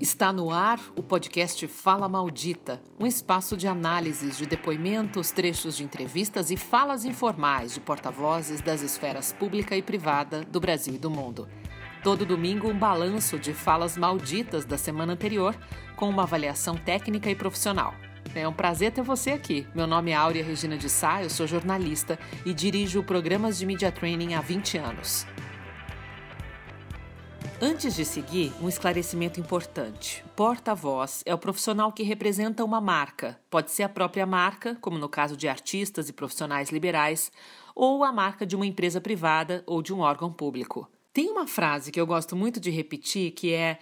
Está no ar o podcast Fala Maldita, um espaço de análises de depoimentos, trechos de entrevistas e falas informais de porta-vozes das esferas pública e privada do Brasil e do mundo. Todo domingo, um balanço de falas malditas da semana anterior, com uma avaliação técnica e profissional. É um prazer ter você aqui. Meu nome é Áurea Regina de Sá, eu sou jornalista e dirijo programas de Media Training há 20 anos. Antes de seguir, um esclarecimento importante. Porta-voz é o profissional que representa uma marca. Pode ser a própria marca, como no caso de artistas e profissionais liberais, ou a marca de uma empresa privada ou de um órgão público. Tem uma frase que eu gosto muito de repetir que é: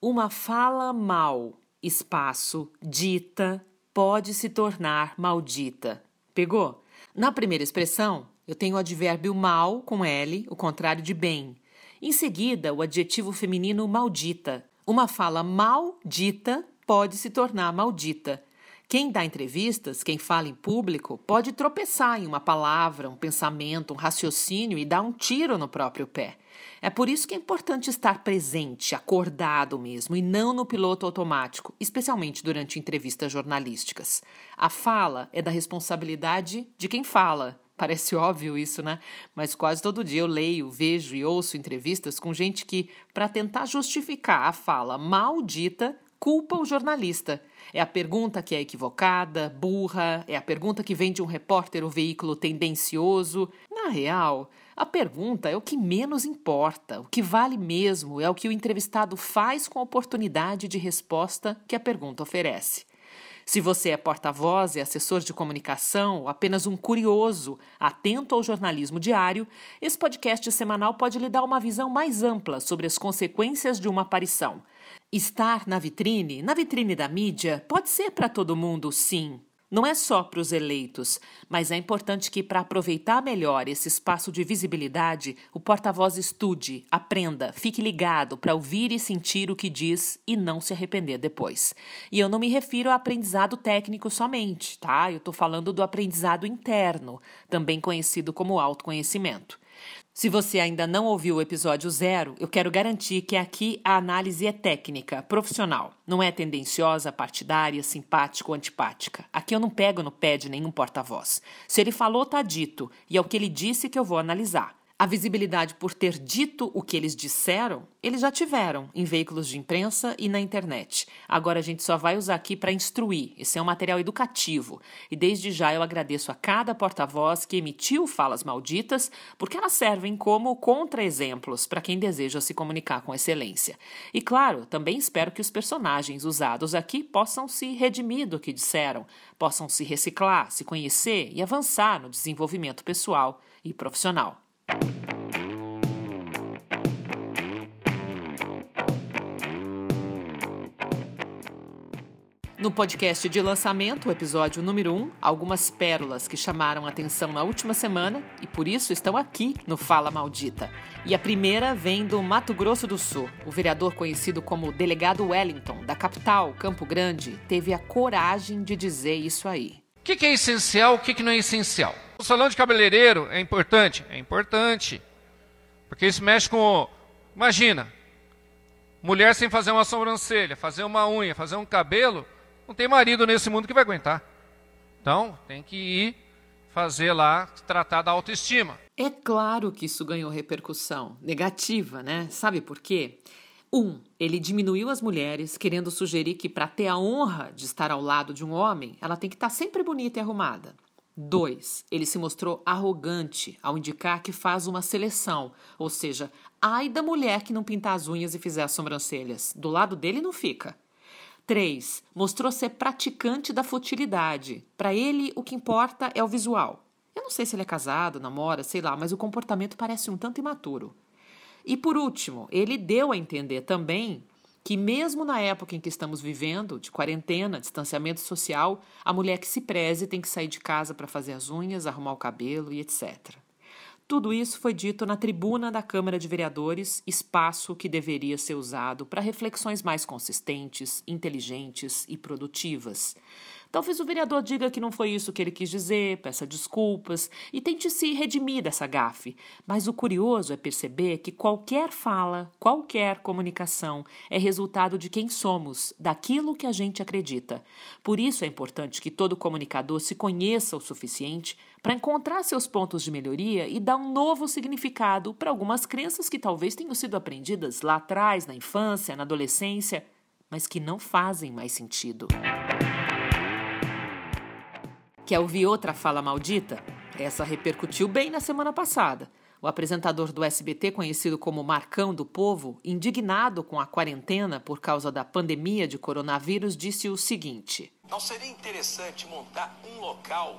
uma fala mal, espaço, dita, pode se tornar maldita. Pegou? Na primeira expressão, eu tenho o advérbio mal com L, o contrário de bem. Em seguida, o adjetivo feminino maldita. Uma fala mal dita pode se tornar maldita. Quem dá entrevistas, quem fala em público, pode tropeçar em uma palavra, um pensamento, um raciocínio e dar um tiro no próprio pé. É por isso que é importante estar presente, acordado mesmo, e não no piloto automático, especialmente durante entrevistas jornalísticas. A fala é da responsabilidade de quem fala, Parece óbvio isso, né? Mas quase todo dia eu leio, vejo e ouço entrevistas com gente que, para tentar justificar a fala maldita, culpa o jornalista. É a pergunta que é equivocada, burra, é a pergunta que vem de um repórter ou veículo tendencioso. Na real, a pergunta é o que menos importa. O que vale mesmo é o que o entrevistado faz com a oportunidade de resposta que a pergunta oferece. Se você é porta-voz e assessor de comunicação, ou apenas um curioso, atento ao jornalismo diário, esse podcast semanal pode lhe dar uma visão mais ampla sobre as consequências de uma aparição. Estar na vitrine, na vitrine da mídia, pode ser para todo mundo, sim, não é só para os eleitos, mas é importante que, para aproveitar melhor esse espaço de visibilidade, o porta-voz estude, aprenda, fique ligado para ouvir e sentir o que diz e não se arrepender depois. E eu não me refiro a aprendizado técnico somente, tá? Eu estou falando do aprendizado interno, também conhecido como autoconhecimento. Se você ainda não ouviu o episódio zero, eu quero garantir que aqui a análise é técnica, profissional. Não é tendenciosa, partidária, simpática ou antipática. Aqui eu não pego no pé de nenhum porta-voz. Se ele falou, tá dito, e é o que ele disse que eu vou analisar. A visibilidade por ter dito o que eles disseram, eles já tiveram em veículos de imprensa e na internet. Agora a gente só vai usar aqui para instruir. Esse é um material educativo. E desde já eu agradeço a cada porta-voz que emitiu falas malditas, porque elas servem como contra-exemplos para quem deseja se comunicar com excelência. E claro, também espero que os personagens usados aqui possam se redimir do que disseram, possam se reciclar, se conhecer e avançar no desenvolvimento pessoal e profissional. No podcast de lançamento, o episódio número 1, um, algumas pérolas que chamaram atenção na última semana e por isso estão aqui no Fala Maldita. E a primeira vem do Mato Grosso do Sul. O vereador conhecido como Delegado Wellington, da capital, Campo Grande, teve a coragem de dizer isso aí. O que, que, é essencial, o que, que não é essencial? O salão de cabeleireiro é importante? É importante. Porque isso mexe com. Imagina, mulher sem fazer uma sobrancelha, fazer uma unha, fazer um cabelo, não tem marido nesse mundo que vai aguentar. Então, tem que ir fazer lá, tratar da autoestima. É claro que isso ganhou repercussão negativa, né? Sabe por quê? Um, ele diminuiu as mulheres, querendo sugerir que para ter a honra de estar ao lado de um homem, ela tem que estar sempre bonita e arrumada. 2. Ele se mostrou arrogante ao indicar que faz uma seleção, ou seja, ai da mulher que não pintar as unhas e fizer as sobrancelhas. Do lado dele não fica. 3. Mostrou ser praticante da futilidade. Para ele, o que importa é o visual. Eu não sei se ele é casado, namora, sei lá, mas o comportamento parece um tanto imaturo. E por último, ele deu a entender também que, mesmo na época em que estamos vivendo, de quarentena, distanciamento social, a mulher que se preze tem que sair de casa para fazer as unhas, arrumar o cabelo e etc. Tudo isso foi dito na tribuna da Câmara de Vereadores, espaço que deveria ser usado para reflexões mais consistentes, inteligentes e produtivas. Talvez o vereador diga que não foi isso que ele quis dizer, peça desculpas e tente se redimir dessa gafe. Mas o curioso é perceber que qualquer fala, qualquer comunicação é resultado de quem somos, daquilo que a gente acredita. Por isso é importante que todo comunicador se conheça o suficiente para encontrar seus pontos de melhoria e dar um novo significado para algumas crenças que talvez tenham sido aprendidas lá atrás, na infância, na adolescência, mas que não fazem mais sentido. Quer ouvir outra fala maldita? Essa repercutiu bem na semana passada. O apresentador do SBT, conhecido como Marcão do Povo, indignado com a quarentena por causa da pandemia de coronavírus, disse o seguinte: Não seria interessante montar um local,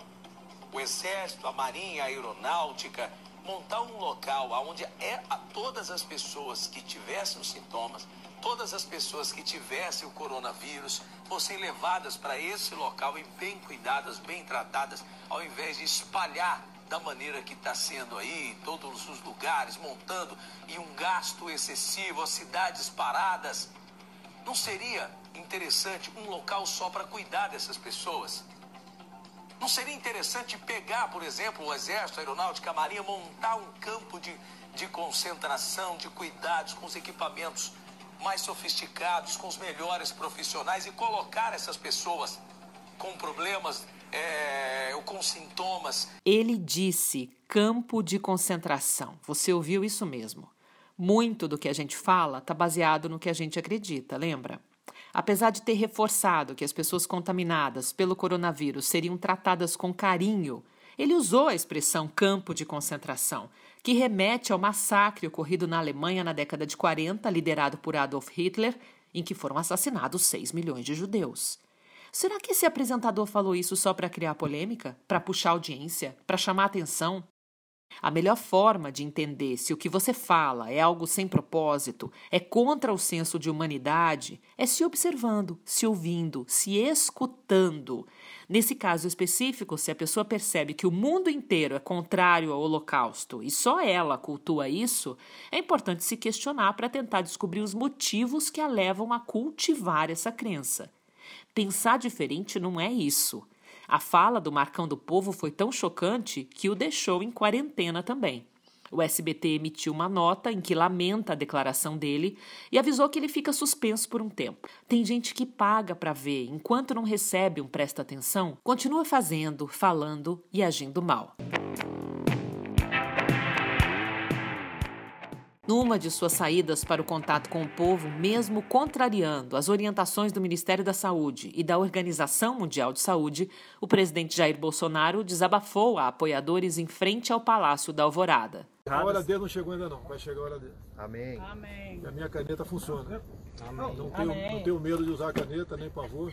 o Exército, a Marinha, a Aeronáutica, montar um local onde é a todas as pessoas que tivessem sintomas todas as pessoas que tivessem o coronavírus fossem levadas para esse local e bem cuidadas, bem tratadas, ao invés de espalhar da maneira que está sendo aí, em todos os lugares, montando, e um gasto excessivo, as cidades paradas. Não seria interessante um local só para cuidar dessas pessoas? Não seria interessante pegar, por exemplo, o Exército, a Aeronáutica, a Marinha, montar um campo de, de concentração, de cuidados, com os equipamentos mais sofisticados, com os melhores profissionais e colocar essas pessoas com problemas é, ou com sintomas. Ele disse campo de concentração. Você ouviu isso mesmo. Muito do que a gente fala está baseado no que a gente acredita, lembra? Apesar de ter reforçado que as pessoas contaminadas pelo coronavírus seriam tratadas com carinho, ele usou a expressão campo de concentração que remete ao massacre ocorrido na Alemanha na década de 40, liderado por Adolf Hitler, em que foram assassinados 6 milhões de judeus. Será que esse apresentador falou isso só para criar polêmica? Para puxar audiência? Para chamar atenção? A melhor forma de entender se o que você fala é algo sem propósito, é contra o senso de humanidade, é se observando, se ouvindo, se escutando. Nesse caso específico, se a pessoa percebe que o mundo inteiro é contrário ao Holocausto e só ela cultua isso, é importante se questionar para tentar descobrir os motivos que a levam a cultivar essa crença. Pensar diferente não é isso. A fala do Marcão do Povo foi tão chocante que o deixou em quarentena também. O SBT emitiu uma nota em que lamenta a declaração dele e avisou que ele fica suspenso por um tempo. Tem gente que paga para ver, enquanto não recebe um presta atenção, continua fazendo, falando e agindo mal. Numa de suas saídas para o contato com o povo, mesmo contrariando as orientações do Ministério da Saúde e da Organização Mundial de Saúde, o presidente Jair Bolsonaro desabafou a apoiadores em frente ao Palácio da Alvorada. A hora dele não chegou ainda não, vai chegar a hora dele. Amém. Amém. E a minha caneta funciona. Amém. Não, tenho, Amém. não tenho medo de usar a caneta, nem pavor.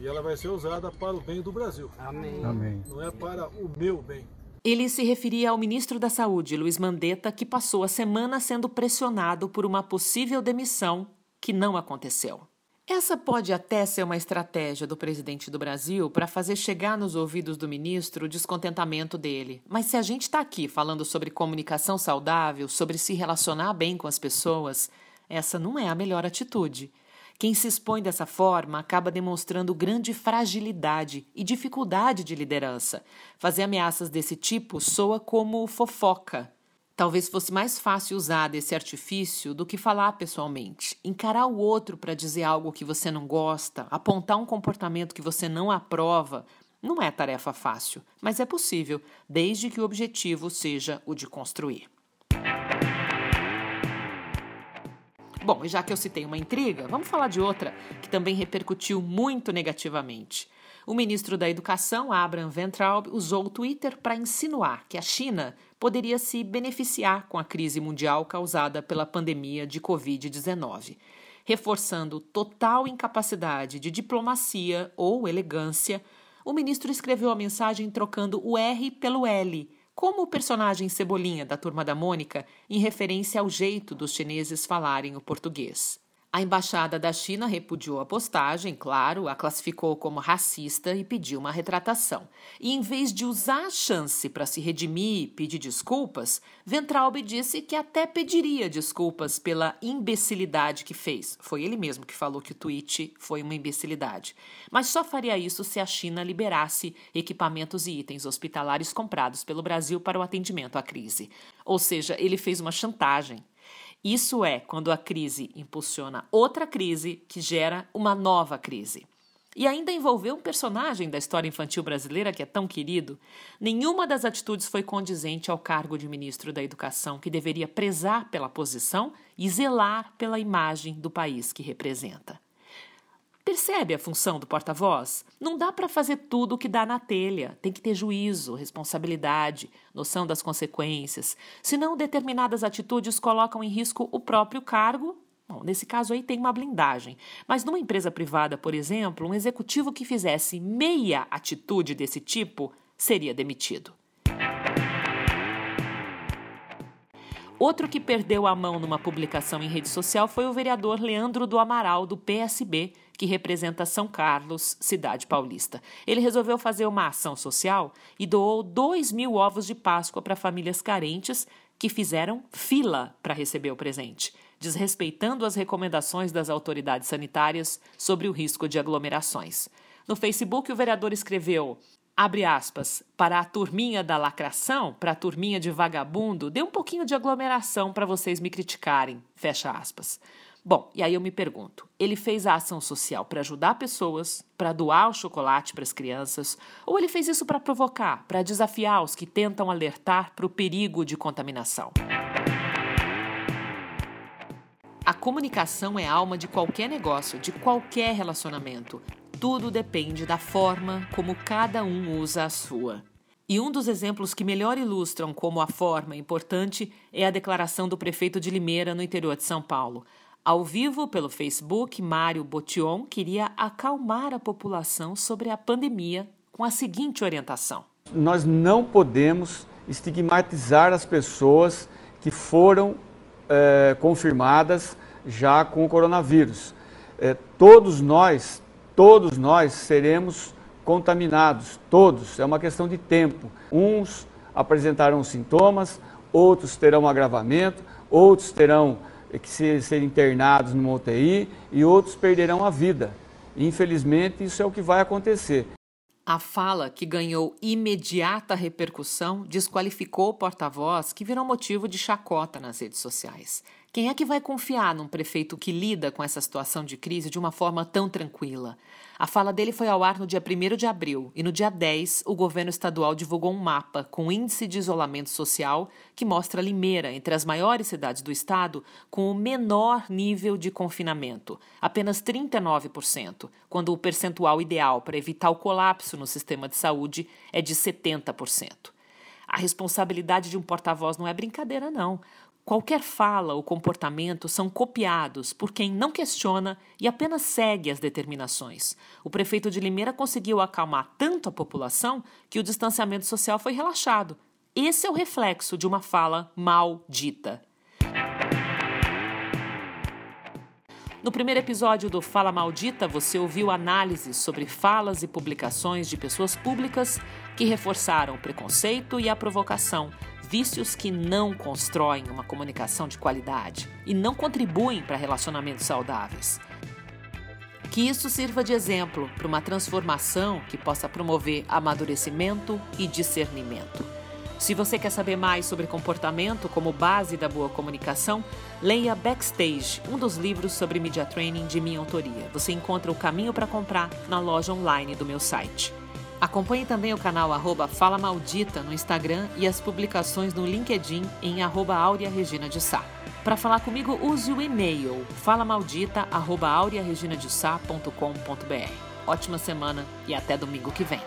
E ela vai ser usada para o bem do Brasil. Amém. Amém. Não é para o meu bem. Ele se referia ao ministro da Saúde, Luiz Mandetta, que passou a semana sendo pressionado por uma possível demissão que não aconteceu. Essa pode até ser uma estratégia do presidente do Brasil para fazer chegar nos ouvidos do ministro o descontentamento dele. Mas se a gente está aqui falando sobre comunicação saudável, sobre se relacionar bem com as pessoas, essa não é a melhor atitude. Quem se expõe dessa forma acaba demonstrando grande fragilidade e dificuldade de liderança. Fazer ameaças desse tipo soa como fofoca. Talvez fosse mais fácil usar desse artifício do que falar pessoalmente. Encarar o outro para dizer algo que você não gosta, apontar um comportamento que você não aprova, não é tarefa fácil, mas é possível, desde que o objetivo seja o de construir. Bom, e já que eu citei uma intriga, vamos falar de outra que também repercutiu muito negativamente. O ministro da Educação, Abraham Ventraub, usou o Twitter para insinuar que a China poderia se beneficiar com a crise mundial causada pela pandemia de Covid-19, reforçando total incapacidade de diplomacia ou elegância. O ministro escreveu a mensagem trocando o R pelo L como o personagem Cebolinha da Turma da Mônica, em referência ao jeito dos chineses falarem o português. A embaixada da China repudiou a postagem, claro, a classificou como racista e pediu uma retratação. E em vez de usar a chance para se redimir e pedir desculpas, Ventralbe disse que até pediria desculpas pela imbecilidade que fez. Foi ele mesmo que falou que o tweet foi uma imbecilidade. Mas só faria isso se a China liberasse equipamentos e itens hospitalares comprados pelo Brasil para o atendimento à crise. Ou seja, ele fez uma chantagem. Isso é quando a crise impulsiona outra crise que gera uma nova crise. E ainda envolveu um personagem da história infantil brasileira que é tão querido. Nenhuma das atitudes foi condizente ao cargo de ministro da Educação, que deveria prezar pela posição e zelar pela imagem do país que representa. Percebe a função do porta-voz? Não dá para fazer tudo o que dá na telha. Tem que ter juízo, responsabilidade, noção das consequências. Senão, determinadas atitudes colocam em risco o próprio cargo. Bom, nesse caso aí tem uma blindagem. Mas numa empresa privada, por exemplo, um executivo que fizesse meia atitude desse tipo seria demitido. Outro que perdeu a mão numa publicação em rede social foi o vereador Leandro do Amaral, do PSB, que representa São Carlos, cidade paulista. Ele resolveu fazer uma ação social e doou 2 mil ovos de Páscoa para famílias carentes que fizeram fila para receber o presente, desrespeitando as recomendações das autoridades sanitárias sobre o risco de aglomerações. No Facebook, o vereador escreveu: abre aspas, para a turminha da lacração, para a turminha de vagabundo, dê um pouquinho de aglomeração para vocês me criticarem, fecha aspas. Bom, e aí eu me pergunto: ele fez a ação social para ajudar pessoas, para doar o chocolate para as crianças, ou ele fez isso para provocar, para desafiar os que tentam alertar para o perigo de contaminação? A comunicação é a alma de qualquer negócio, de qualquer relacionamento. Tudo depende da forma como cada um usa a sua. E um dos exemplos que melhor ilustram como a forma é importante é a declaração do prefeito de Limeira, no interior de São Paulo. Ao vivo pelo Facebook, Mário Botion queria acalmar a população sobre a pandemia com a seguinte orientação: Nós não podemos estigmatizar as pessoas que foram é, confirmadas já com o coronavírus. É, todos nós, todos nós seremos contaminados, todos, é uma questão de tempo. Uns apresentarão sintomas, outros terão agravamento, outros terão que ser, ser internados numa UTI e outros perderão a vida. Infelizmente, isso é o que vai acontecer. A fala, que ganhou imediata repercussão, desqualificou o porta-voz, que virou motivo de chacota nas redes sociais. Quem é que vai confiar num prefeito que lida com essa situação de crise de uma forma tão tranquila? A fala dele foi ao ar no dia 1 de abril e no dia 10 o governo estadual divulgou um mapa com índice de isolamento social que mostra Limeira entre as maiores cidades do estado com o menor nível de confinamento, apenas 39%, quando o percentual ideal para evitar o colapso no sistema de saúde é de 70%. A responsabilidade de um porta-voz não é brincadeira, não. Qualquer fala ou comportamento são copiados por quem não questiona e apenas segue as determinações. O prefeito de Limeira conseguiu acalmar tanto a população que o distanciamento social foi relaxado. Esse é o reflexo de uma fala mal dita. No primeiro episódio do Fala Maldita, você ouviu análises sobre falas e publicações de pessoas públicas que reforçaram o preconceito e a provocação vícios que não constroem uma comunicação de qualidade e não contribuem para relacionamentos saudáveis. Que isso sirva de exemplo para uma transformação que possa promover amadurecimento e discernimento. Se você quer saber mais sobre comportamento como base da boa comunicação, leia Backstage, um dos livros sobre media training de minha autoria. Você encontra o caminho para comprar na loja online do meu site. Acompanhe também o canal arroba Fala Maldita no Instagram e as publicações no LinkedIn em arroba Áurea Regina de Sá. Para falar comigo, use o e-mail falamaldita.aureareginadesá.com.br. Ótima semana e até domingo que vem.